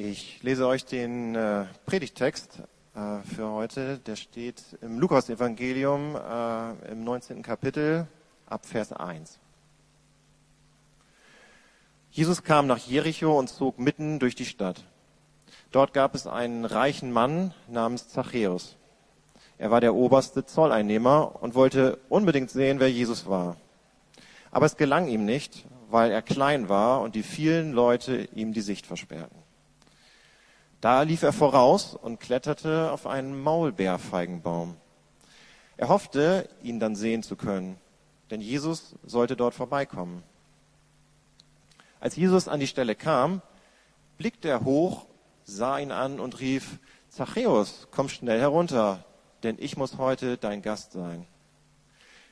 Ich lese euch den äh, Predigtext äh, für heute. Der steht im Lukas-Evangelium äh, im 19. Kapitel ab Vers 1. Jesus kam nach Jericho und zog mitten durch die Stadt. Dort gab es einen reichen Mann namens Zachäus. Er war der oberste Zolleinnehmer und wollte unbedingt sehen, wer Jesus war. Aber es gelang ihm nicht, weil er klein war und die vielen Leute ihm die Sicht versperrten. Da lief er voraus und kletterte auf einen Maulbeerfeigenbaum. Er hoffte, ihn dann sehen zu können, denn Jesus sollte dort vorbeikommen. Als Jesus an die Stelle kam, blickte er hoch, sah ihn an und rief, Zachäus, komm schnell herunter, denn ich muss heute dein Gast sein.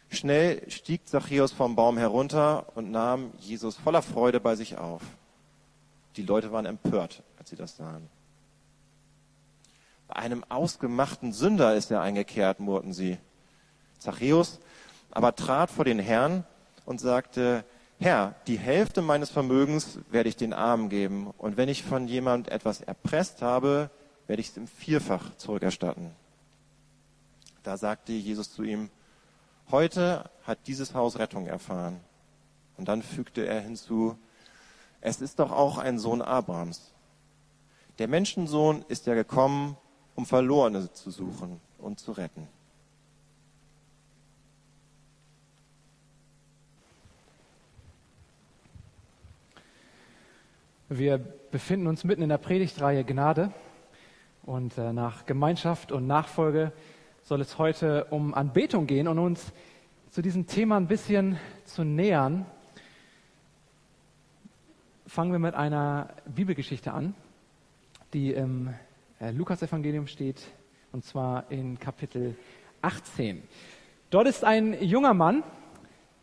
Schnell stieg Zachäus vom Baum herunter und nahm Jesus voller Freude bei sich auf. Die Leute waren empört, als sie das sahen. Einem ausgemachten Sünder ist er eingekehrt, murrten sie. Zachäus aber trat vor den Herrn und sagte, Herr, die Hälfte meines Vermögens werde ich den Armen geben, und wenn ich von jemand etwas erpresst habe, werde ich es im Vierfach zurückerstatten. Da sagte Jesus zu ihm, heute hat dieses Haus Rettung erfahren. Und dann fügte er hinzu, es ist doch auch ein Sohn Abrahams. Der Menschensohn ist ja gekommen, um Verlorene zu suchen und zu retten. Wir befinden uns mitten in der Predigtreihe Gnade und äh, nach Gemeinschaft und Nachfolge soll es heute um Anbetung gehen und uns zu diesem Thema ein bisschen zu nähern. Fangen wir mit einer Bibelgeschichte an, die im Lukas-Evangelium steht, und zwar in Kapitel 18. Dort ist ein junger Mann,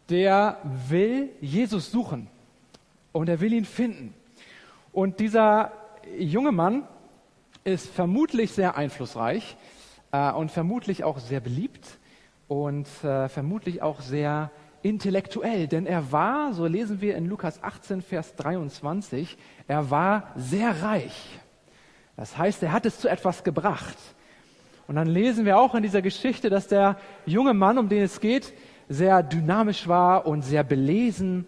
der will Jesus suchen und er will ihn finden. Und dieser junge Mann ist vermutlich sehr einflussreich äh, und vermutlich auch sehr beliebt und äh, vermutlich auch sehr intellektuell, denn er war, so lesen wir in Lukas 18, Vers 23, er war sehr reich. Das heißt, er hat es zu etwas gebracht. Und dann lesen wir auch in dieser Geschichte, dass der junge Mann, um den es geht, sehr dynamisch war und sehr belesen.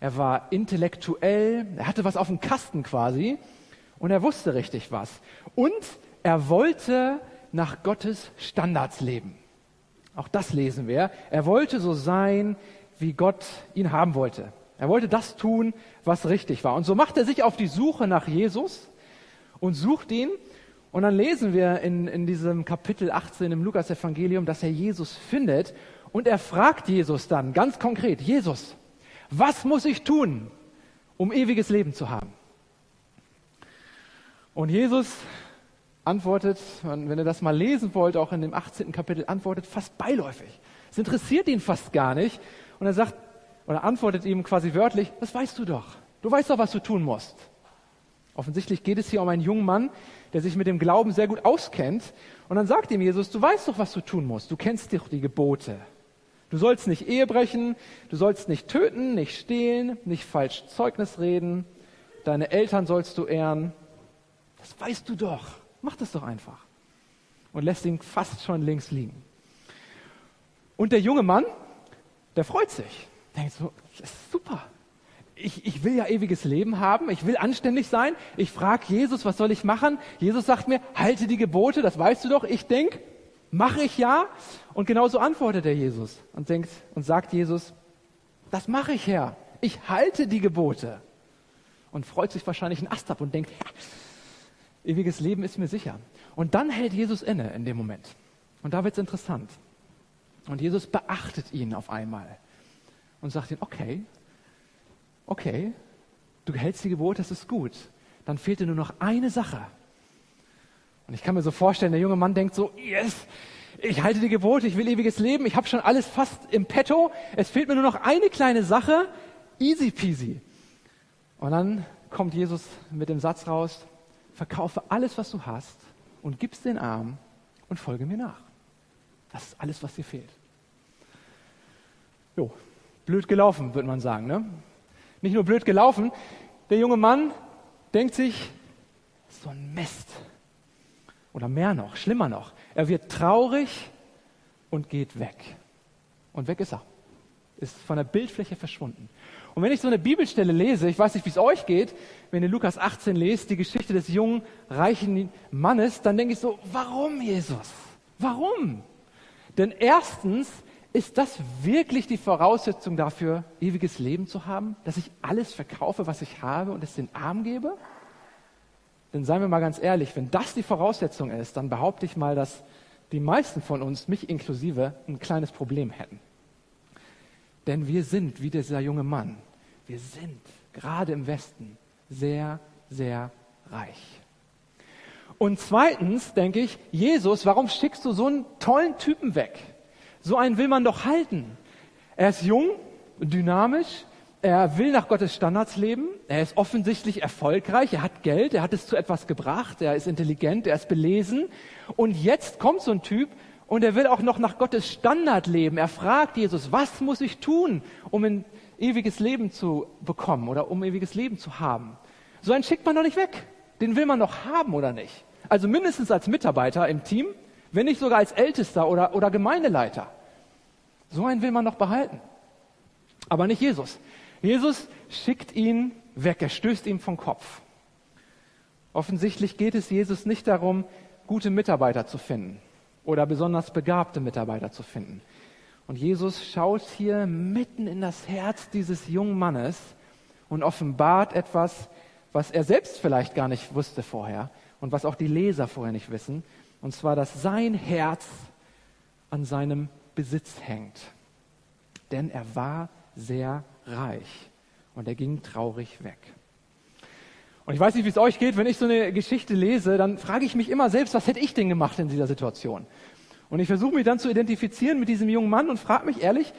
Er war intellektuell, er hatte was auf dem Kasten quasi und er wusste richtig was. Und er wollte nach Gottes Standards leben. Auch das lesen wir. Er wollte so sein, wie Gott ihn haben wollte. Er wollte das tun, was richtig war. Und so macht er sich auf die Suche nach Jesus und sucht ihn. Und dann lesen wir in, in diesem Kapitel 18 im Lukas-Evangelium, dass er Jesus findet. Und er fragt Jesus dann ganz konkret, Jesus, was muss ich tun, um ewiges Leben zu haben? Und Jesus antwortet, wenn ihr das mal lesen wollt, auch in dem 18. Kapitel, antwortet fast beiläufig. Es interessiert ihn fast gar nicht. Und er sagt, oder antwortet ihm quasi wörtlich, das weißt du doch. Du weißt doch, was du tun musst. Offensichtlich geht es hier um einen jungen Mann, der sich mit dem Glauben sehr gut auskennt. Und dann sagt ihm Jesus, du weißt doch, was du tun musst. Du kennst doch die Gebote. Du sollst nicht Ehe brechen, du sollst nicht töten, nicht stehlen, nicht falsch Zeugnis reden, deine Eltern sollst du ehren. Das weißt du doch. Mach das doch einfach. Und lässt ihn fast schon links liegen. Und der junge Mann, der freut sich. Denkt so, das ist super. Ich, ich will ja ewiges Leben haben, ich will anständig sein. Ich frage Jesus, was soll ich machen? Jesus sagt mir, halte die Gebote, das weißt du doch. Ich denk, mache ich ja. Und genauso antwortet er Jesus und denkt und sagt Jesus, das mache ich ja. Ich halte die Gebote. Und freut sich wahrscheinlich ein Ast ab und denkt, ja, Ewiges Leben ist mir sicher. Und dann hält Jesus inne in dem Moment. Und da wird es interessant. Und Jesus beachtet ihn auf einmal und sagt ihm, okay, okay, du hältst die Gebote, das ist gut. Dann fehlt dir nur noch eine Sache. Und ich kann mir so vorstellen, der junge Mann denkt so, yes, ich halte die Gebote, ich will ewiges Leben, ich habe schon alles fast im Petto, es fehlt mir nur noch eine kleine Sache, easy peasy. Und dann kommt Jesus mit dem Satz raus, verkaufe alles, was du hast und gib's den Arm und folge mir nach. Das ist alles, was dir fehlt. Jo, blöd gelaufen, würde man sagen. Ne? Nicht nur blöd gelaufen, der junge Mann denkt sich, So ein Mist. Oder mehr noch, schlimmer noch. Er wird traurig und geht weg. Und weg ist er. Ist von der Bildfläche verschwunden. Und wenn ich so eine Bibelstelle lese, ich weiß nicht, wie es euch geht, wenn ihr Lukas 18 lest, die Geschichte des jungen, reichen Mannes, dann denke ich so, warum Jesus? Warum? Denn erstens ist das wirklich die Voraussetzung dafür, ewiges Leben zu haben, dass ich alles verkaufe, was ich habe und es den Arm gebe? Denn seien wir mal ganz ehrlich, wenn das die Voraussetzung ist, dann behaupte ich mal, dass die meisten von uns, mich inklusive, ein kleines Problem hätten. Denn wir sind wie dieser junge Mann. Wir sind gerade im Westen sehr, sehr reich. Und zweitens denke ich, Jesus, warum schickst du so einen tollen Typen weg? So einen will man doch halten. Er ist jung, dynamisch, er will nach Gottes Standards leben, er ist offensichtlich erfolgreich, er hat Geld, er hat es zu etwas gebracht, er ist intelligent, er ist belesen. Und jetzt kommt so ein Typ und er will auch noch nach Gottes Standard leben. Er fragt Jesus, was muss ich tun, um ein ewiges Leben zu bekommen oder um ewiges Leben zu haben? So einen schickt man doch nicht weg. Den will man noch haben oder nicht? Also mindestens als Mitarbeiter im Team, wenn nicht sogar als Ältester oder, oder Gemeindeleiter. So einen will man noch behalten. Aber nicht Jesus. Jesus schickt ihn weg, er stößt ihm vom Kopf. Offensichtlich geht es Jesus nicht darum, gute Mitarbeiter zu finden oder besonders begabte Mitarbeiter zu finden. Und Jesus schaut hier mitten in das Herz dieses jungen Mannes und offenbart etwas, was er selbst vielleicht gar nicht wusste vorher und was auch die Leser vorher nicht wissen. Und zwar, dass sein Herz an seinem Besitz hängt. Denn er war sehr reich und er ging traurig weg. Und ich weiß nicht, wie es euch geht, wenn ich so eine Geschichte lese, dann frage ich mich immer selbst, was hätte ich denn gemacht in dieser Situation? Und ich versuche mich dann zu identifizieren mit diesem jungen Mann und frage mich ehrlich,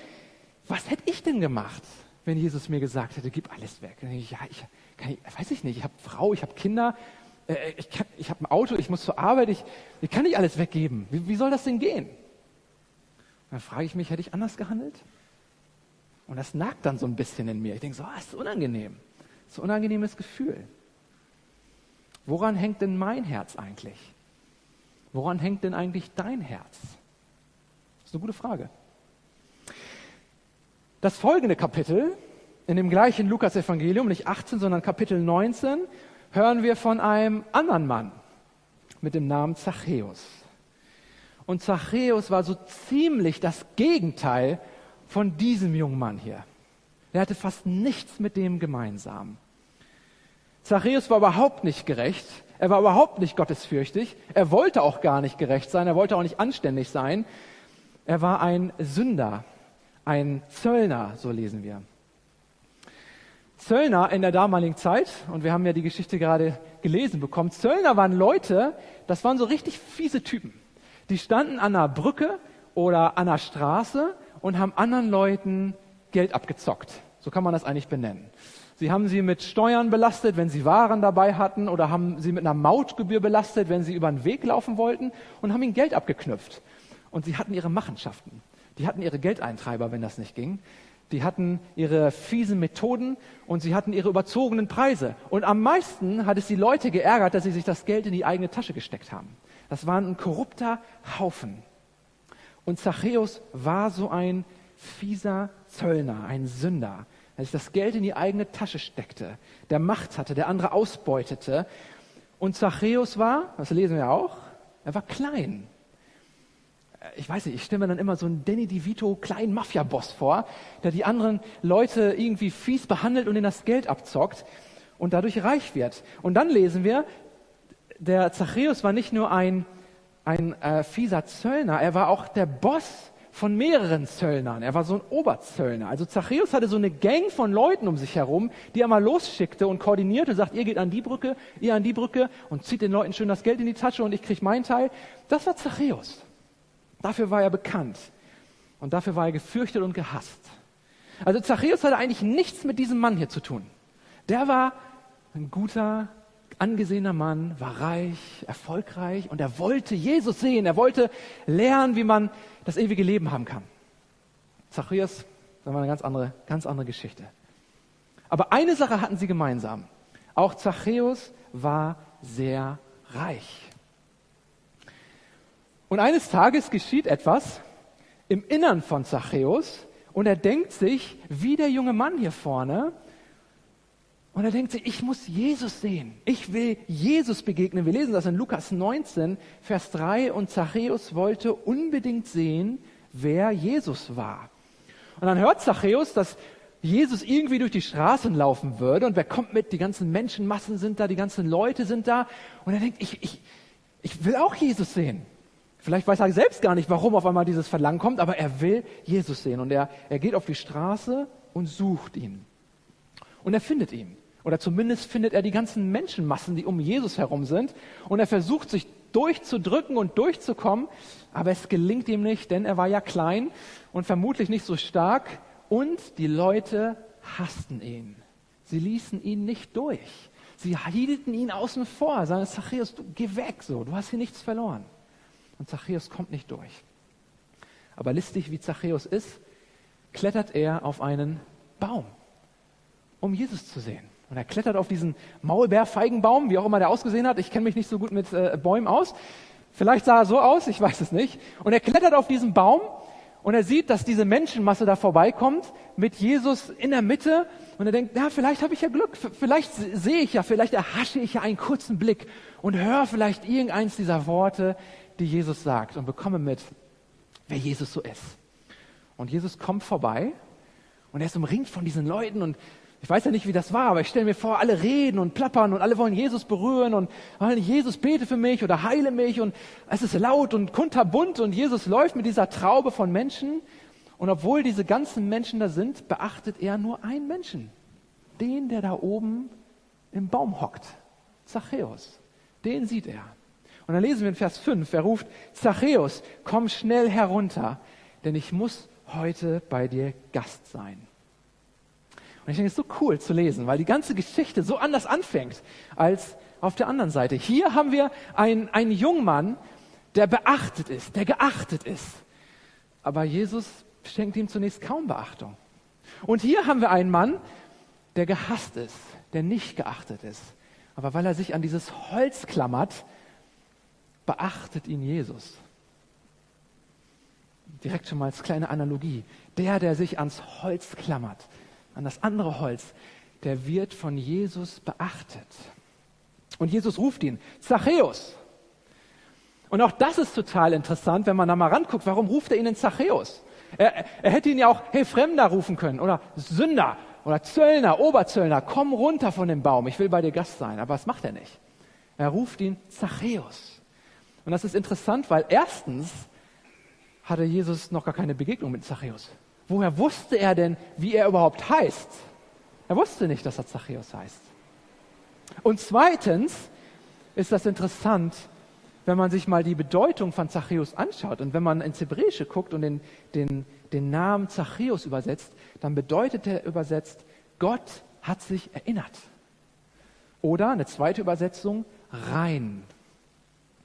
was hätte ich denn gemacht, wenn Jesus mir gesagt hätte, gib alles weg? Dann denke ich, ja, ich, kann weiß ich nicht, ich habe Frau, ich habe Kinder, äh, ich, ich habe ein Auto, ich muss zur Arbeit, ich, ich kann nicht alles weggeben. Wie, wie soll das denn gehen? dann frage ich mich, hätte ich anders gehandelt? Und das nagt dann so ein bisschen in mir. Ich denke so, ah, ist unangenehm. Das ist ein unangenehmes Gefühl. Woran hängt denn mein Herz eigentlich? Woran hängt denn eigentlich dein Herz? Das ist eine gute Frage. Das folgende Kapitel in dem gleichen Lukas-Evangelium, nicht 18, sondern Kapitel 19, hören wir von einem anderen Mann mit dem Namen Zachäus. Und Zachäus war so ziemlich das Gegenteil von diesem jungen Mann hier. Er hatte fast nichts mit dem gemeinsam. Zachäus war überhaupt nicht gerecht. Er war überhaupt nicht gottesfürchtig. Er wollte auch gar nicht gerecht sein. Er wollte auch nicht anständig sein. Er war ein Sünder, ein Zöllner, so lesen wir. Zöllner in der damaligen Zeit, und wir haben ja die Geschichte gerade gelesen bekommen, Zöllner waren Leute, das waren so richtig fiese Typen. Die standen an einer Brücke oder an einer Straße und haben anderen Leuten Geld abgezockt. So kann man das eigentlich benennen. Sie haben sie mit Steuern belastet, wenn sie Waren dabei hatten, oder haben sie mit einer Mautgebühr belastet, wenn sie über den Weg laufen wollten, und haben ihnen Geld abgeknüpft. Und sie hatten ihre Machenschaften. Die hatten ihre Geldeintreiber, wenn das nicht ging. Die hatten ihre fiesen Methoden und sie hatten ihre überzogenen Preise. Und am meisten hat es die Leute geärgert, dass sie sich das Geld in die eigene Tasche gesteckt haben. Das war ein korrupter Haufen. Und Zachäus war so ein fieser Zöllner, ein Sünder, der sich das Geld in die eigene Tasche steckte, der Macht hatte, der andere ausbeutete. Und Zachäus war, das lesen wir auch, er war klein. Ich weiß nicht, ich stelle mir dann immer so einen Danny DeVito kleinen Mafia-Boss vor, der die anderen Leute irgendwie fies behandelt und ihnen das Geld abzockt und dadurch reich wird. Und dann lesen wir, der Zachäus war nicht nur ein ein äh, fieser Zöllner, er war auch der Boss von mehreren Zöllnern. Er war so ein Oberzöllner. Also Zachäus hatte so eine Gang von Leuten um sich herum, die er mal losschickte und koordinierte, sagt, ihr geht an die Brücke, ihr an die Brücke und zieht den Leuten schön das Geld in die Tasche und ich krieg meinen Teil. Das war Zachäus. Dafür war er bekannt. Und dafür war er gefürchtet und gehasst. Also Zachäus hatte eigentlich nichts mit diesem Mann hier zu tun. Der war ein guter, angesehener Mann, war reich, erfolgreich und er wollte Jesus sehen. Er wollte lernen, wie man das ewige Leben haben kann. Zacharias, das war eine ganz andere, ganz andere Geschichte. Aber eine Sache hatten sie gemeinsam. Auch Zachäus war sehr reich. Und eines Tages geschieht etwas im Innern von Zachäus und er denkt sich, wie der junge Mann hier vorne, und er denkt sich, ich muss Jesus sehen. Ich will Jesus begegnen. Wir lesen das in Lukas 19, Vers 3. Und Zachäus wollte unbedingt sehen, wer Jesus war. Und dann hört Zachäus, dass Jesus irgendwie durch die Straßen laufen würde. Und wer kommt mit? Die ganzen Menschenmassen sind da, die ganzen Leute sind da. Und er denkt, ich, ich, ich will auch Jesus sehen. Vielleicht weiß er selbst gar nicht, warum auf einmal dieses Verlangen kommt, aber er will Jesus sehen. Und er, er geht auf die Straße und sucht ihn. Und er findet ihn. Oder zumindest findet er die ganzen Menschenmassen, die um Jesus herum sind. Und er versucht sich durchzudrücken und durchzukommen. Aber es gelingt ihm nicht, denn er war ja klein und vermutlich nicht so stark. Und die Leute hassten ihn. Sie ließen ihn nicht durch. Sie hielten ihn außen vor, sagen, Zachäus, du geh weg so, du hast hier nichts verloren. Und Zachäus kommt nicht durch. Aber listig wie Zachäus ist, klettert er auf einen Baum, um Jesus zu sehen. Und er klettert auf diesen Maulbeerfeigenbaum, wie auch immer der ausgesehen hat. Ich kenne mich nicht so gut mit äh, Bäumen aus. Vielleicht sah er so aus, ich weiß es nicht. Und er klettert auf diesen Baum und er sieht, dass diese Menschenmasse da vorbeikommt mit Jesus in der Mitte. Und er denkt, ja, vielleicht habe ich ja Glück. Vielleicht sehe ich ja, vielleicht erhasche ich ja einen kurzen Blick und höre vielleicht irgendeins dieser Worte, die Jesus sagt und bekomme mit, wer Jesus so ist. Und Jesus kommt vorbei und er ist umringt von diesen Leuten und ich weiß ja nicht, wie das war, aber ich stelle mir vor, alle reden und plappern und alle wollen Jesus berühren und wollen Jesus bete für mich oder heile mich und es ist laut und kunterbunt und Jesus läuft mit dieser Traube von Menschen und obwohl diese ganzen Menschen da sind, beachtet er nur einen Menschen, den, der da oben im Baum hockt, Zachäus. Den sieht er. Und dann lesen wir in Vers 5, er ruft, Zachäus, komm schnell herunter, denn ich muss heute bei dir Gast sein. Und ich denke, es ist so cool zu lesen, weil die ganze Geschichte so anders anfängt als auf der anderen Seite. Hier haben wir einen, einen Jungmann, der beachtet ist, der geachtet ist. Aber Jesus schenkt ihm zunächst kaum Beachtung. Und hier haben wir einen Mann, der gehasst ist, der nicht geachtet ist. Aber weil er sich an dieses Holz klammert, beachtet ihn Jesus. Direkt schon mal als kleine Analogie. Der, der sich ans Holz klammert, an das andere Holz, der wird von Jesus beachtet. Und Jesus ruft ihn, Zachäus. Und auch das ist total interessant, wenn man da mal ranguckt. Warum ruft er ihn in Zachäus? Er, er hätte ihn ja auch, hey, Fremder rufen können oder Sünder oder Zöllner, Oberzöllner, komm runter von dem Baum, ich will bei dir Gast sein. Aber das macht er nicht. Er ruft ihn Zachäus. Und das ist interessant, weil erstens hatte Jesus noch gar keine Begegnung mit Zachäus. Woher wusste er denn, wie er überhaupt heißt? Er wusste nicht, dass er Zachäus heißt. Und zweitens ist das interessant, wenn man sich mal die Bedeutung von Zachäus anschaut und wenn man ins Hebräische guckt und den, den, den Namen Zachäus übersetzt, dann bedeutet er übersetzt, Gott hat sich erinnert. Oder eine zweite Übersetzung, rein.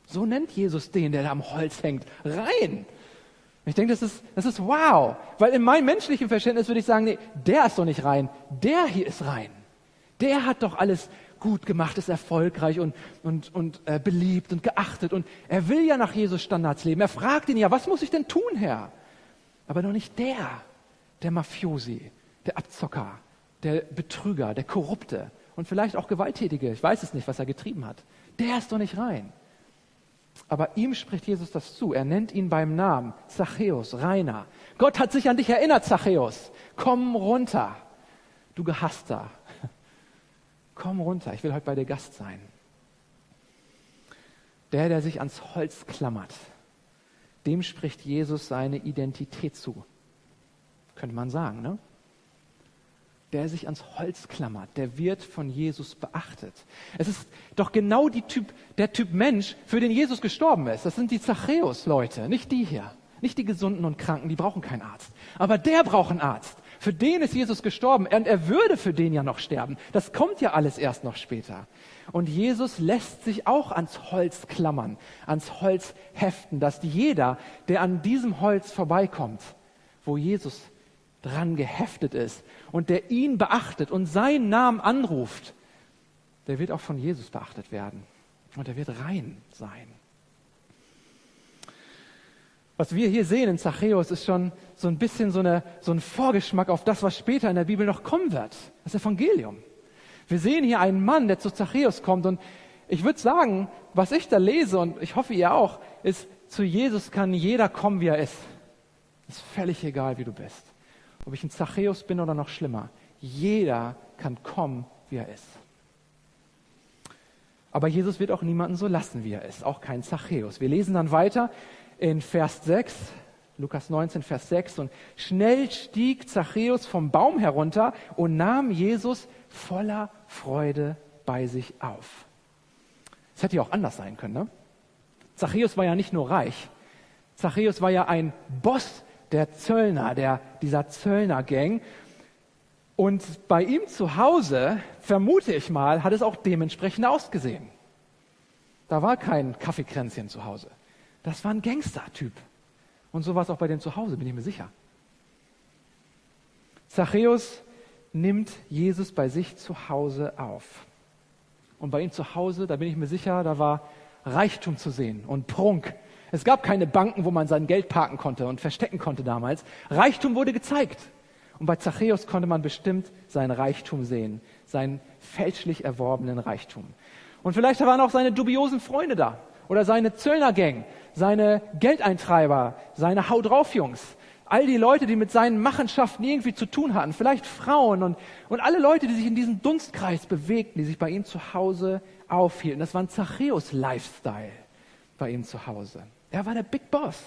So nennt Jesus den, der da am Holz hängt. Rein. Ich denke, das ist, das ist wow. Weil in meinem menschlichen Verständnis würde ich sagen, nee, der ist doch nicht rein. Der hier ist rein. Der hat doch alles gut gemacht, ist erfolgreich und, und, und äh, beliebt und geachtet. Und er will ja nach Jesus Standards leben. Er fragt ihn ja, was muss ich denn tun, Herr? Aber doch nicht der, der Mafiosi, der Abzocker, der Betrüger, der Korrupte und vielleicht auch Gewalttätige. Ich weiß es nicht, was er getrieben hat. Der ist doch nicht rein. Aber ihm spricht Jesus das zu. Er nennt ihn beim Namen. Zachäus, Rainer. Gott hat sich an dich erinnert, Zachäus. Komm runter, du Gehasster. Komm runter, ich will heute bei dir Gast sein. Der, der sich ans Holz klammert, dem spricht Jesus seine Identität zu. Könnte man sagen, ne? Der sich ans Holz klammert, der wird von Jesus beachtet. Es ist doch genau typ, der Typ Mensch, für den Jesus gestorben ist. Das sind die Zachäus-Leute, nicht die hier. Nicht die Gesunden und Kranken, die brauchen keinen Arzt. Aber der braucht einen Arzt. Für den ist Jesus gestorben und er würde für den ja noch sterben. Das kommt ja alles erst noch später. Und Jesus lässt sich auch ans Holz klammern, ans Holz heften, dass jeder, der an diesem Holz vorbeikommt, wo Jesus dran geheftet ist und der ihn beachtet und seinen Namen anruft, der wird auch von Jesus beachtet werden. Und er wird rein sein. Was wir hier sehen in Zachäus ist schon so ein bisschen so, eine, so ein Vorgeschmack auf das, was später in der Bibel noch kommen wird. Das Evangelium. Wir sehen hier einen Mann, der zu Zachäus kommt und ich würde sagen, was ich da lese und ich hoffe ihr auch, ist, zu Jesus kann jeder kommen, wie er ist. Ist völlig egal, wie du bist. Ob ich ein Zachäus bin oder noch schlimmer. Jeder kann kommen, wie er ist. Aber Jesus wird auch niemanden so lassen, wie er ist. Auch kein Zachäus. Wir lesen dann weiter in Vers 6, Lukas 19, Vers 6. Und schnell stieg Zachäus vom Baum herunter und nahm Jesus voller Freude bei sich auf. Es hätte ja auch anders sein können. Ne? Zachäus war ja nicht nur reich. Zachäus war ja ein Boss der Zöllner, der, dieser Zöllner-Gang. Und bei ihm zu Hause, vermute ich mal, hat es auch dementsprechend ausgesehen. Da war kein Kaffeekränzchen zu Hause. Das war ein Gangster-Typ. Und so war es auch bei dem zu Hause, bin ich mir sicher. Zachäus nimmt Jesus bei sich zu Hause auf. Und bei ihm zu Hause, da bin ich mir sicher, da war Reichtum zu sehen und Prunk. Es gab keine Banken, wo man sein Geld parken konnte und verstecken konnte damals. Reichtum wurde gezeigt. Und bei Zachäus konnte man bestimmt sein Reichtum sehen, seinen fälschlich erworbenen Reichtum. Und vielleicht waren auch seine dubiosen Freunde da oder seine Zöllnergang, seine Geldeintreiber, seine Hau drauf Jungs, all die Leute, die mit seinen Machenschaften irgendwie zu tun hatten, vielleicht Frauen und, und alle Leute, die sich in diesem Dunstkreis bewegten, die sich bei ihm zu Hause aufhielten. Das war ein Zachäus-Lifestyle bei ihm zu Hause. Er war der Big Boss.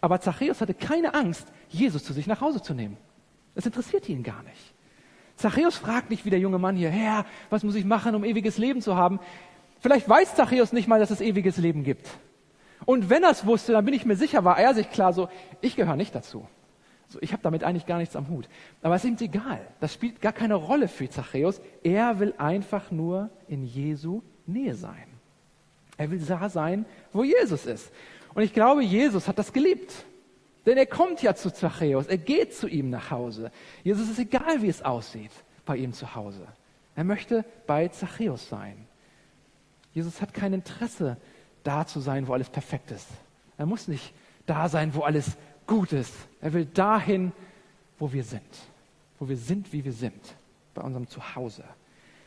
Aber Zachäus hatte keine Angst, Jesus zu sich nach Hause zu nehmen. Das interessierte ihn gar nicht. Zachäus fragt nicht wie der junge Mann hier, Herr, was muss ich machen, um ewiges Leben zu haben? Vielleicht weiß Zachäus nicht mal, dass es ewiges Leben gibt. Und wenn er es wusste, dann bin ich mir sicher, war er sich klar so, ich gehöre nicht dazu. So, ich habe damit eigentlich gar nichts am Hut. Aber es ist ihm egal. Das spielt gar keine Rolle für Zachäus. Er will einfach nur in Jesu Nähe sein. Er will da sein, wo Jesus ist. Und ich glaube, Jesus hat das geliebt. Denn er kommt ja zu Zachäus, er geht zu ihm nach Hause. Jesus ist egal, wie es aussieht bei ihm zu Hause. Er möchte bei Zachäus sein. Jesus hat kein Interesse, da zu sein, wo alles perfekt ist. Er muss nicht da sein, wo alles gut ist. Er will dahin, wo wir sind. Wo wir sind, wie wir sind. Bei unserem Zuhause.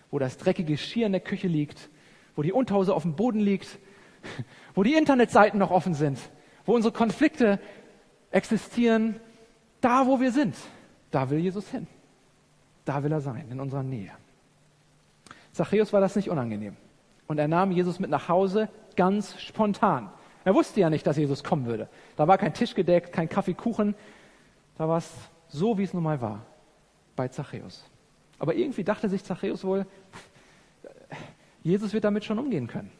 Wo das dreckige Geschirr in der Küche liegt. Wo die Unterhose auf dem Boden liegt. Wo die Internetseiten noch offen sind. Wo unsere Konflikte existieren, da wo wir sind, da will Jesus hin. Da will er sein, in unserer Nähe. Zachäus war das nicht unangenehm. Und er nahm Jesus mit nach Hause ganz spontan. Er wusste ja nicht, dass Jesus kommen würde. Da war kein Tisch gedeckt, kein Kaffeekuchen. Da war es so, wie es nun mal war, bei Zachäus. Aber irgendwie dachte sich Zachäus wohl, Jesus wird damit schon umgehen können.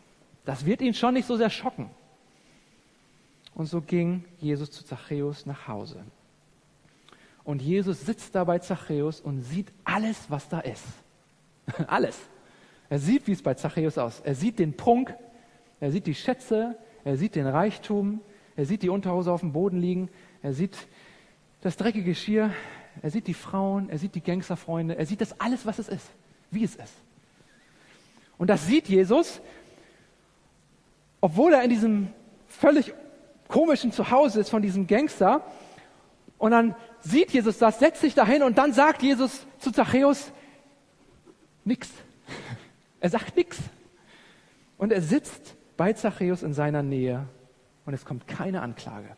Das wird ihn schon nicht so sehr schocken. Und so ging Jesus zu Zachäus nach Hause. Und Jesus sitzt da bei Zachäus und sieht alles, was da ist. alles. Er sieht, wie es bei Zachäus aus. Er sieht den Prunk, er sieht die Schätze, er sieht den Reichtum, er sieht die Unterhose auf dem Boden liegen, er sieht das dreckige Geschirr, er sieht die Frauen, er sieht die Gangsterfreunde, er sieht das alles, was es ist, wie es ist. Und das sieht Jesus, obwohl er in diesem völlig komischen Zuhause ist von diesem Gangster. Und dann sieht Jesus das, setzt sich dahin und dann sagt Jesus zu Zachäus nix. Er sagt nix. Und er sitzt bei Zachäus in seiner Nähe und es kommt keine Anklage.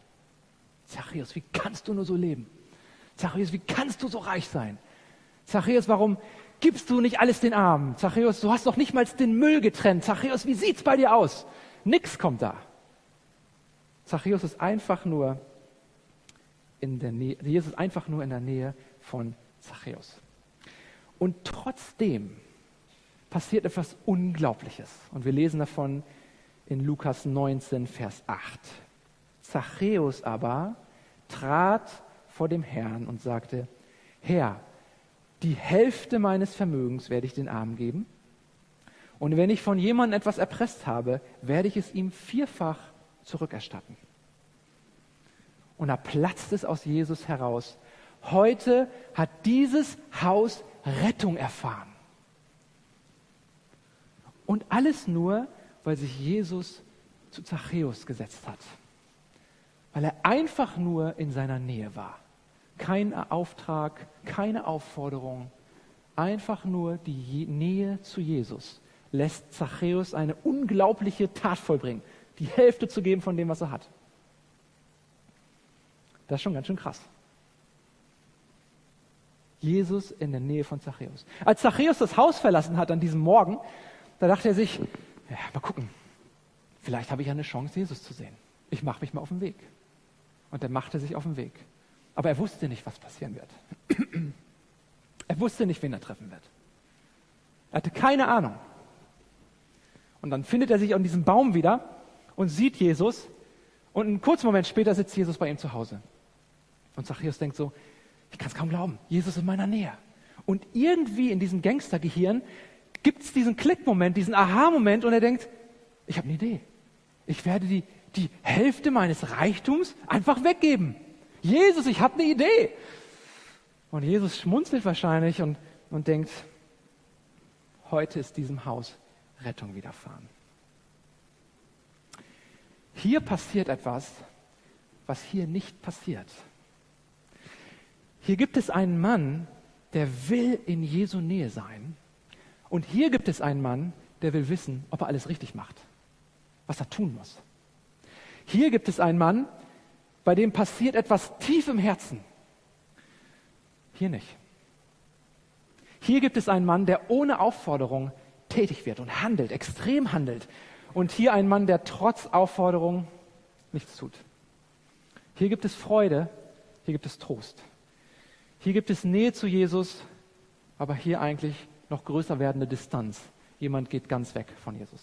Zachäus, wie kannst du nur so leben? Zachäus, wie kannst du so reich sein? Zachäus, warum gibst du nicht alles den Armen? Zachäus, du hast doch nicht mal den Müll getrennt. Zachäus, wie sieht's bei dir aus? Nix kommt da. Zachäus ist einfach nur in der Nähe, Jesus ist einfach nur in der Nähe von Zachäus. Und trotzdem passiert etwas Unglaubliches. Und wir lesen davon in Lukas 19, Vers 8. Zachäus aber trat vor dem Herrn und sagte, Herr, die Hälfte meines Vermögens werde ich den Armen geben. Und wenn ich von jemandem etwas erpresst habe, werde ich es ihm vierfach zurückerstatten. Und da platzt es aus Jesus heraus. Heute hat dieses Haus Rettung erfahren. Und alles nur, weil sich Jesus zu Zachäus gesetzt hat. Weil er einfach nur in seiner Nähe war. Kein Auftrag, keine Aufforderung, einfach nur die Nähe zu Jesus lässt Zachäus eine unglaubliche Tat vollbringen, die Hälfte zu geben von dem, was er hat. Das ist schon ganz schön krass. Jesus in der Nähe von Zachäus. Als Zachäus das Haus verlassen hat an diesem Morgen, da dachte er sich, ja, mal gucken, vielleicht habe ich eine Chance, Jesus zu sehen. Ich mache mich mal auf den Weg. Und er machte sich auf den Weg. Aber er wusste nicht, was passieren wird. er wusste nicht, wen er treffen wird. Er hatte keine Ahnung. Und dann findet er sich an diesem Baum wieder und sieht Jesus. Und einen kurzen Moment später sitzt Jesus bei ihm zu Hause. Und Zachäus denkt so, ich kann es kaum glauben, Jesus ist in meiner Nähe. Und irgendwie in diesem Gangstergehirn gibt es diesen Klickmoment, diesen Aha-Moment und er denkt, ich habe eine Idee. Ich werde die, die Hälfte meines Reichtums einfach weggeben. Jesus, ich habe eine Idee. Und Jesus schmunzelt wahrscheinlich und, und denkt, heute ist diesem Haus Rettung widerfahren. Hier passiert etwas, was hier nicht passiert. Hier gibt es einen Mann, der will in Jesu Nähe sein. Und hier gibt es einen Mann, der will wissen, ob er alles richtig macht, was er tun muss. Hier gibt es einen Mann, bei dem passiert etwas tief im Herzen. Hier nicht. Hier gibt es einen Mann, der ohne Aufforderung tätig wird und handelt, extrem handelt. Und hier ein Mann, der trotz Aufforderung nichts tut. Hier gibt es Freude, hier gibt es Trost. Hier gibt es Nähe zu Jesus, aber hier eigentlich noch größer werdende Distanz. Jemand geht ganz weg von Jesus.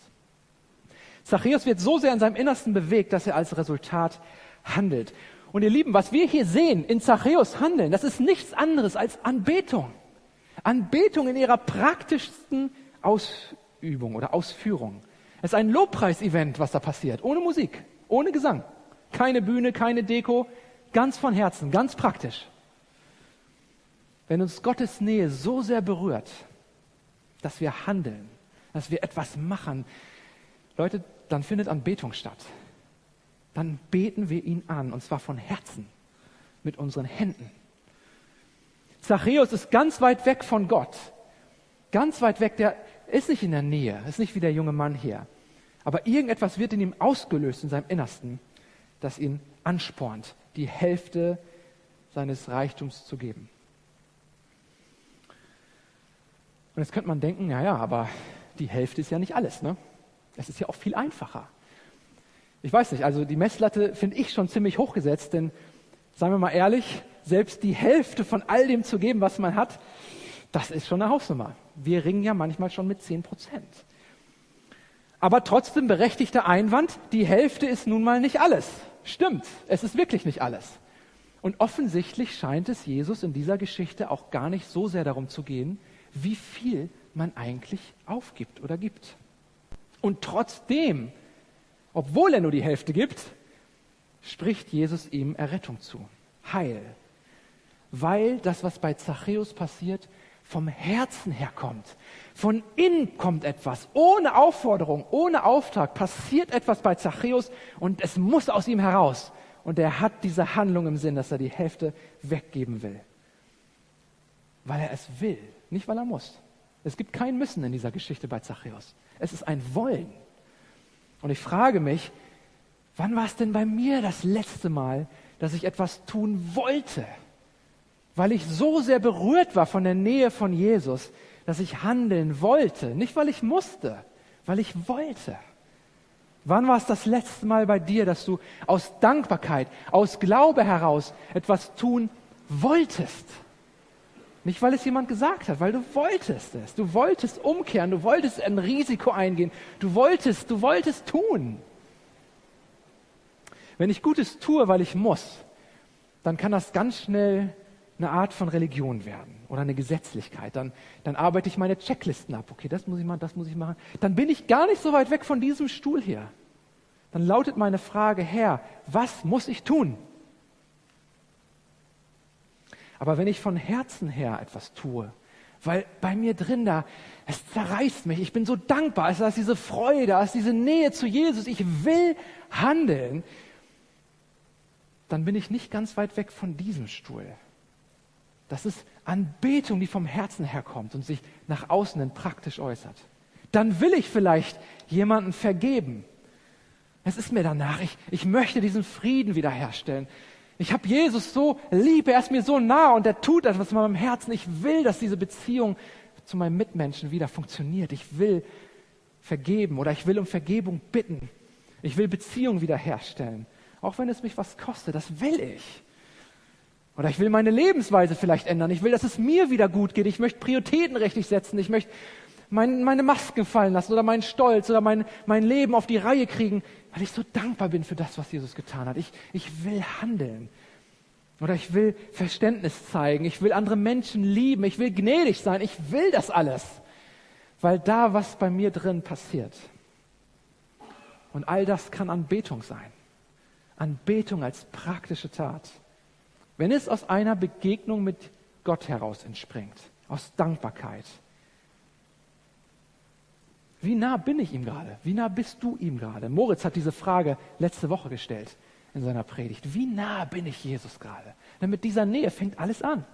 Zachäus wird so sehr in seinem Innersten bewegt, dass er als Resultat handelt. Und ihr Lieben, was wir hier sehen in Zachäus handeln, das ist nichts anderes als Anbetung. Anbetung in ihrer praktischsten Ausübung oder Ausführung. Es ist ein Lobpreisevent, was da passiert, ohne Musik, ohne Gesang, keine Bühne, keine Deko, ganz von Herzen, ganz praktisch. Wenn uns Gottes Nähe so sehr berührt, dass wir handeln, dass wir etwas machen, Leute, dann findet Anbetung statt. Dann beten wir ihn an, und zwar von Herzen, mit unseren Händen. Zachäus ist ganz weit weg von Gott. Ganz weit weg, der ist nicht in der Nähe, ist nicht wie der junge Mann hier. Aber irgendetwas wird in ihm ausgelöst, in seinem Innersten, das ihn anspornt, die Hälfte seines Reichtums zu geben. Und jetzt könnte man denken, ja, ja, aber die Hälfte ist ja nicht alles, ne? Es ist ja auch viel einfacher. Ich weiß nicht, also die Messlatte finde ich schon ziemlich hochgesetzt, denn seien wir mal ehrlich, selbst die Hälfte von all dem zu geben, was man hat, das ist schon eine Hausnummer. Wir ringen ja manchmal schon mit 10 Prozent. Aber trotzdem berechtigter Einwand, die Hälfte ist nun mal nicht alles. Stimmt, es ist wirklich nicht alles. Und offensichtlich scheint es Jesus in dieser Geschichte auch gar nicht so sehr darum zu gehen, wie viel man eigentlich aufgibt oder gibt. Und trotzdem, obwohl er nur die Hälfte gibt, spricht Jesus ihm Errettung zu, Heil. Weil das, was bei Zachäus passiert, vom Herzen herkommt. Von innen kommt etwas. Ohne Aufforderung, ohne Auftrag passiert etwas bei Zachäus und es muss aus ihm heraus. Und er hat diese Handlung im Sinn, dass er die Hälfte weggeben will. Weil er es will, nicht weil er muss. Es gibt kein Müssen in dieser Geschichte bei Zachäus. Es ist ein Wollen. Und ich frage mich, wann war es denn bei mir das letzte Mal, dass ich etwas tun wollte? weil ich so sehr berührt war von der Nähe von Jesus, dass ich handeln wollte. Nicht, weil ich musste, weil ich wollte. Wann war es das letzte Mal bei dir, dass du aus Dankbarkeit, aus Glaube heraus etwas tun wolltest? Nicht, weil es jemand gesagt hat, weil du wolltest es. Du wolltest umkehren, du wolltest ein Risiko eingehen, du wolltest, du wolltest tun. Wenn ich Gutes tue, weil ich muss, dann kann das ganz schnell eine Art von Religion werden oder eine Gesetzlichkeit. Dann, dann arbeite ich meine Checklisten ab. Okay, das muss ich machen, das muss ich machen. Dann bin ich gar nicht so weit weg von diesem Stuhl hier. Dann lautet meine Frage, Herr, was muss ich tun? Aber wenn ich von Herzen her etwas tue, Weil bei mir drin da, es zerreißt mich. Ich bin so dankbar. Es ist diese Freude, es ist diese Nähe zu Jesus. Ich will handeln. Dann bin ich nicht ganz weit weg von diesem Stuhl. Das ist Anbetung, die vom Herzen herkommt und sich nach außen hin praktisch äußert. Dann will ich vielleicht jemanden vergeben. Es ist mir danach. Ich, ich möchte diesen Frieden wiederherstellen. Ich habe Jesus so lieb, er ist mir so nah und er tut etwas in meinem Herzen. Ich will, dass diese Beziehung zu meinem Mitmenschen wieder funktioniert. Ich will vergeben oder ich will um Vergebung bitten. Ich will Beziehung wiederherstellen. Auch wenn es mich was kostet, das will ich. Oder ich will meine Lebensweise vielleicht ändern. Ich will, dass es mir wieder gut geht. Ich möchte Prioritäten richtig setzen. Ich möchte mein, meine Masken fallen lassen oder meinen Stolz oder mein, mein Leben auf die Reihe kriegen, weil ich so dankbar bin für das, was Jesus getan hat. Ich, ich will handeln. Oder ich will Verständnis zeigen. Ich will andere Menschen lieben. Ich will gnädig sein. Ich will das alles. Weil da was bei mir drin passiert. Und all das kann Anbetung sein. Anbetung als praktische Tat. Wenn es aus einer Begegnung mit Gott heraus entspringt, aus Dankbarkeit. Wie nah bin ich ihm gerade? Wie nah bist du ihm gerade? Moritz hat diese Frage letzte Woche gestellt in seiner Predigt. Wie nah bin ich Jesus gerade? Denn mit dieser Nähe fängt alles an.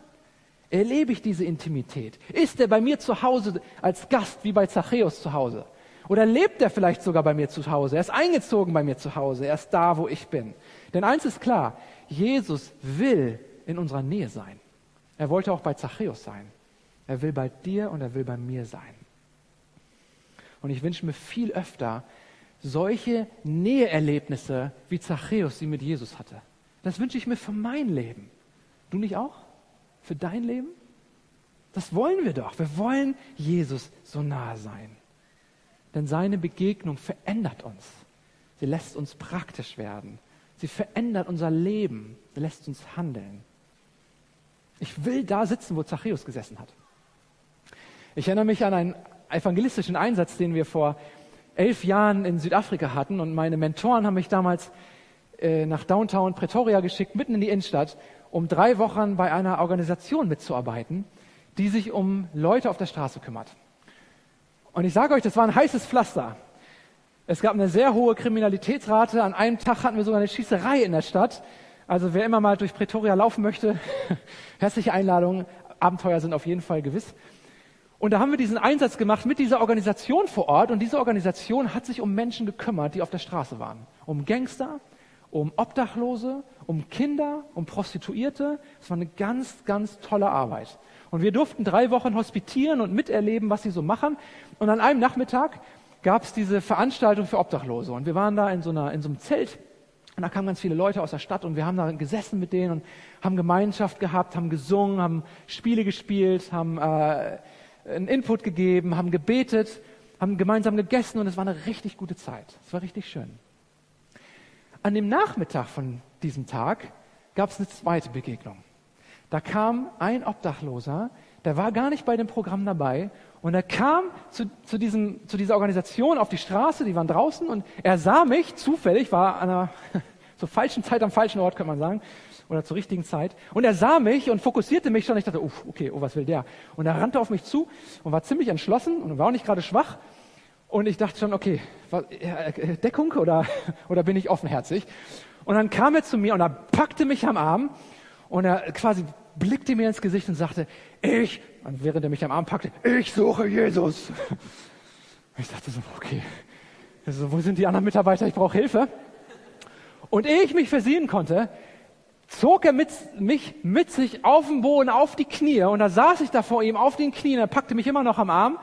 Erlebe ich diese Intimität? Ist er bei mir zu Hause als Gast wie bei Zachäus zu Hause? Oder lebt er vielleicht sogar bei mir zu Hause? Er ist eingezogen bei mir zu Hause. Er ist da, wo ich bin. Denn eins ist klar, Jesus will in unserer Nähe sein. Er wollte auch bei Zachäus sein. Er will bei dir und er will bei mir sein. Und ich wünsche mir viel öfter solche Näheerlebnisse, wie Zachäus sie mit Jesus hatte. Das wünsche ich mir für mein Leben. Du nicht auch? Für dein Leben? Das wollen wir doch. Wir wollen Jesus so nahe sein. Denn seine Begegnung verändert uns. Sie lässt uns praktisch werden. Sie verändert unser Leben, lässt uns handeln. Ich will da sitzen, wo Zachäus gesessen hat. Ich erinnere mich an einen evangelistischen Einsatz, den wir vor elf Jahren in Südafrika hatten. Und meine Mentoren haben mich damals äh, nach Downtown Pretoria geschickt, mitten in die Innenstadt, um drei Wochen bei einer Organisation mitzuarbeiten, die sich um Leute auf der Straße kümmert. Und ich sage euch, das war ein heißes Pflaster. Es gab eine sehr hohe Kriminalitätsrate. An einem Tag hatten wir sogar eine Schießerei in der Stadt. Also wer immer mal durch Pretoria laufen möchte, herzliche Einladung. Abenteuer sind auf jeden Fall gewiss. Und da haben wir diesen Einsatz gemacht mit dieser Organisation vor Ort. Und diese Organisation hat sich um Menschen gekümmert, die auf der Straße waren. Um Gangster, um Obdachlose, um Kinder, um Prostituierte. Es war eine ganz, ganz tolle Arbeit. Und wir durften drei Wochen hospitieren und miterleben, was sie so machen. Und an einem Nachmittag gab es diese Veranstaltung für Obdachlose. Und wir waren da in so, einer, in so einem Zelt und da kamen ganz viele Leute aus der Stadt und wir haben da gesessen mit denen und haben Gemeinschaft gehabt, haben gesungen, haben Spiele gespielt, haben äh, einen Input gegeben, haben gebetet, haben gemeinsam gegessen und es war eine richtig gute Zeit. Es war richtig schön. An dem Nachmittag von diesem Tag gab es eine zweite Begegnung. Da kam ein Obdachloser, der war gar nicht bei dem Programm dabei und er kam zu, zu, diesem, zu dieser Organisation auf die Straße, die waren draußen und er sah mich zufällig, war an einer zur falschen Zeit am falschen Ort, könnte man sagen, oder zur richtigen Zeit. Und er sah mich und fokussierte mich schon. Ich dachte, uff, okay, oh, was will der? Und er rannte auf mich zu und war ziemlich entschlossen und war auch nicht gerade schwach. Und ich dachte schon, okay, was, äh, Deckung oder, oder bin ich offenherzig? Und dann kam er zu mir und er packte mich am Arm und er quasi blickte mir ins Gesicht und sagte, ich, und während er mich am Arm packte, ich suche Jesus. Ich dachte so, okay, also, wo sind die anderen Mitarbeiter? Ich brauche Hilfe. Und ehe ich mich versehen konnte, zog er mit, mich mit sich auf den Boden, auf die Knie. Und da saß ich da vor ihm auf den Knien. Er packte mich immer noch am Arm.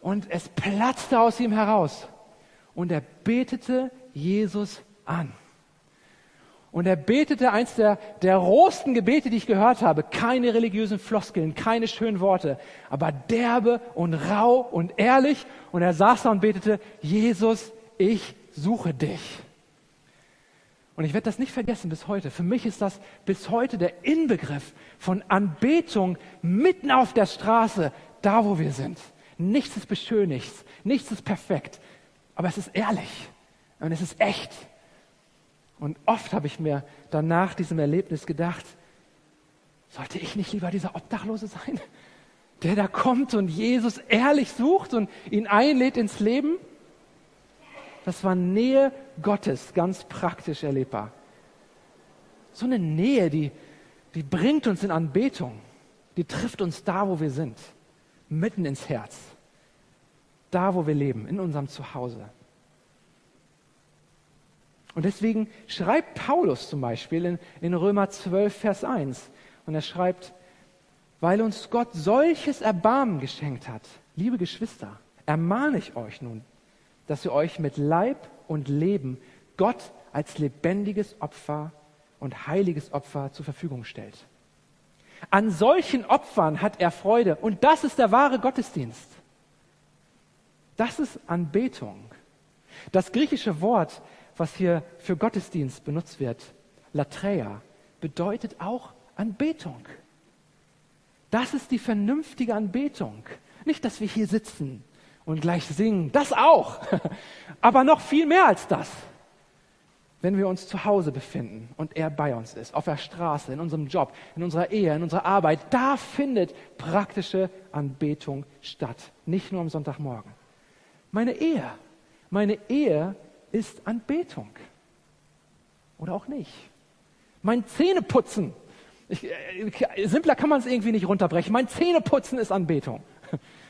Und es platzte aus ihm heraus. Und er betete Jesus an. Und er betete eins der, der rohsten Gebete, die ich gehört habe. Keine religiösen Floskeln, keine schönen Worte, aber derbe und rau und ehrlich. Und er saß da und betete, Jesus, ich suche dich. Und ich werde das nicht vergessen bis heute. Für mich ist das bis heute der Inbegriff von Anbetung mitten auf der Straße, da wo wir sind. Nichts ist beschönigt, nichts ist perfekt, aber es ist ehrlich und es ist echt. Und oft habe ich mir dann nach diesem Erlebnis gedacht, sollte ich nicht lieber dieser Obdachlose sein? der da kommt und Jesus ehrlich sucht und ihn einlädt ins Leben. Das war Nähe Gottes, ganz praktisch erlebbar. So eine Nähe, die, die bringt uns in Anbetung. Die trifft uns da, wo wir sind. Mitten ins Herz. Da, wo wir leben, in unserem Zuhause. Und deswegen schreibt Paulus zum Beispiel in, in Römer 12, Vers 1. Und er schreibt, weil uns Gott solches Erbarmen geschenkt hat, liebe Geschwister, ermahne ich euch nun, dass ihr euch mit Leib und Leben Gott als lebendiges Opfer und heiliges Opfer zur Verfügung stellt. An solchen Opfern hat er Freude und das ist der wahre Gottesdienst. Das ist Anbetung. Das griechische Wort, was hier für Gottesdienst benutzt wird, Latreia, bedeutet auch Anbetung. Das ist die vernünftige Anbetung. Nicht, dass wir hier sitzen und gleich singen, das auch, aber noch viel mehr als das. Wenn wir uns zu Hause befinden und er bei uns ist, auf der Straße, in unserem Job, in unserer Ehe, in unserer Arbeit, da findet praktische Anbetung statt, nicht nur am Sonntagmorgen. Meine Ehe, meine Ehe ist Anbetung. Oder auch nicht. Mein Zähneputzen, ich, äh, simpler kann man es irgendwie nicht runterbrechen. Mein Zähneputzen ist Anbetung.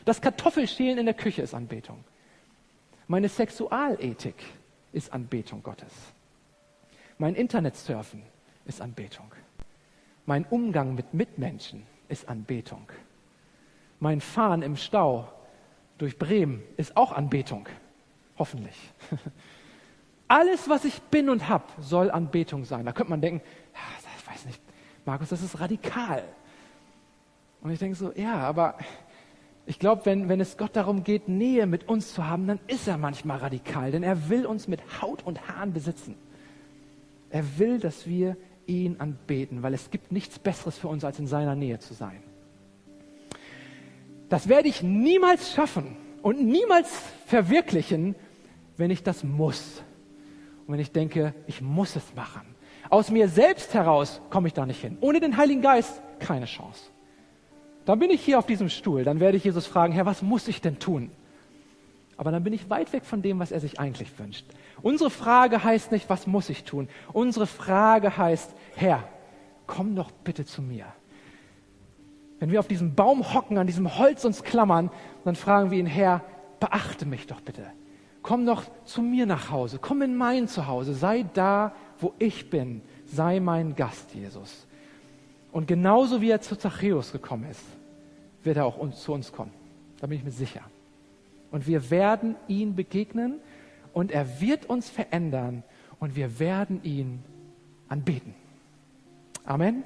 Das Kartoffelschälen in der Küche ist Anbetung. Meine Sexualethik ist Anbetung Gottes. Mein Internetsurfen ist Anbetung. Mein Umgang mit Mitmenschen ist Anbetung. Mein Fahren im Stau durch Bremen ist auch Anbetung. Hoffentlich. Alles, was ich bin und habe, soll Anbetung sein. Da könnte man denken, ich weiß nicht, Markus, das ist radikal. Und ich denke so, ja, aber ich glaube, wenn, wenn es Gott darum geht, Nähe mit uns zu haben, dann ist er manchmal radikal, denn er will uns mit Haut und Haaren besitzen. Er will, dass wir ihn anbeten, weil es gibt nichts Besseres für uns, als in seiner Nähe zu sein. Das werde ich niemals schaffen und niemals verwirklichen, wenn ich das muss. Und wenn ich denke, ich muss es machen. Aus mir selbst heraus komme ich da nicht hin. Ohne den Heiligen Geist keine Chance. Dann bin ich hier auf diesem Stuhl, dann werde ich Jesus fragen, Herr, was muss ich denn tun? Aber dann bin ich weit weg von dem, was er sich eigentlich wünscht. Unsere Frage heißt nicht, was muss ich tun? Unsere Frage heißt, Herr, komm doch bitte zu mir. Wenn wir auf diesem Baum hocken, an diesem Holz uns klammern, dann fragen wir ihn, Herr, beachte mich doch bitte. Komm doch zu mir nach Hause, komm in mein Zuhause, sei da, wo ich bin, sei mein Gast, Jesus. Und genauso wie er zu Zachäus gekommen ist, wird er auch uns, zu uns kommen. Da bin ich mir sicher. Und wir werden ihn begegnen und er wird uns verändern und wir werden ihn anbeten. Amen.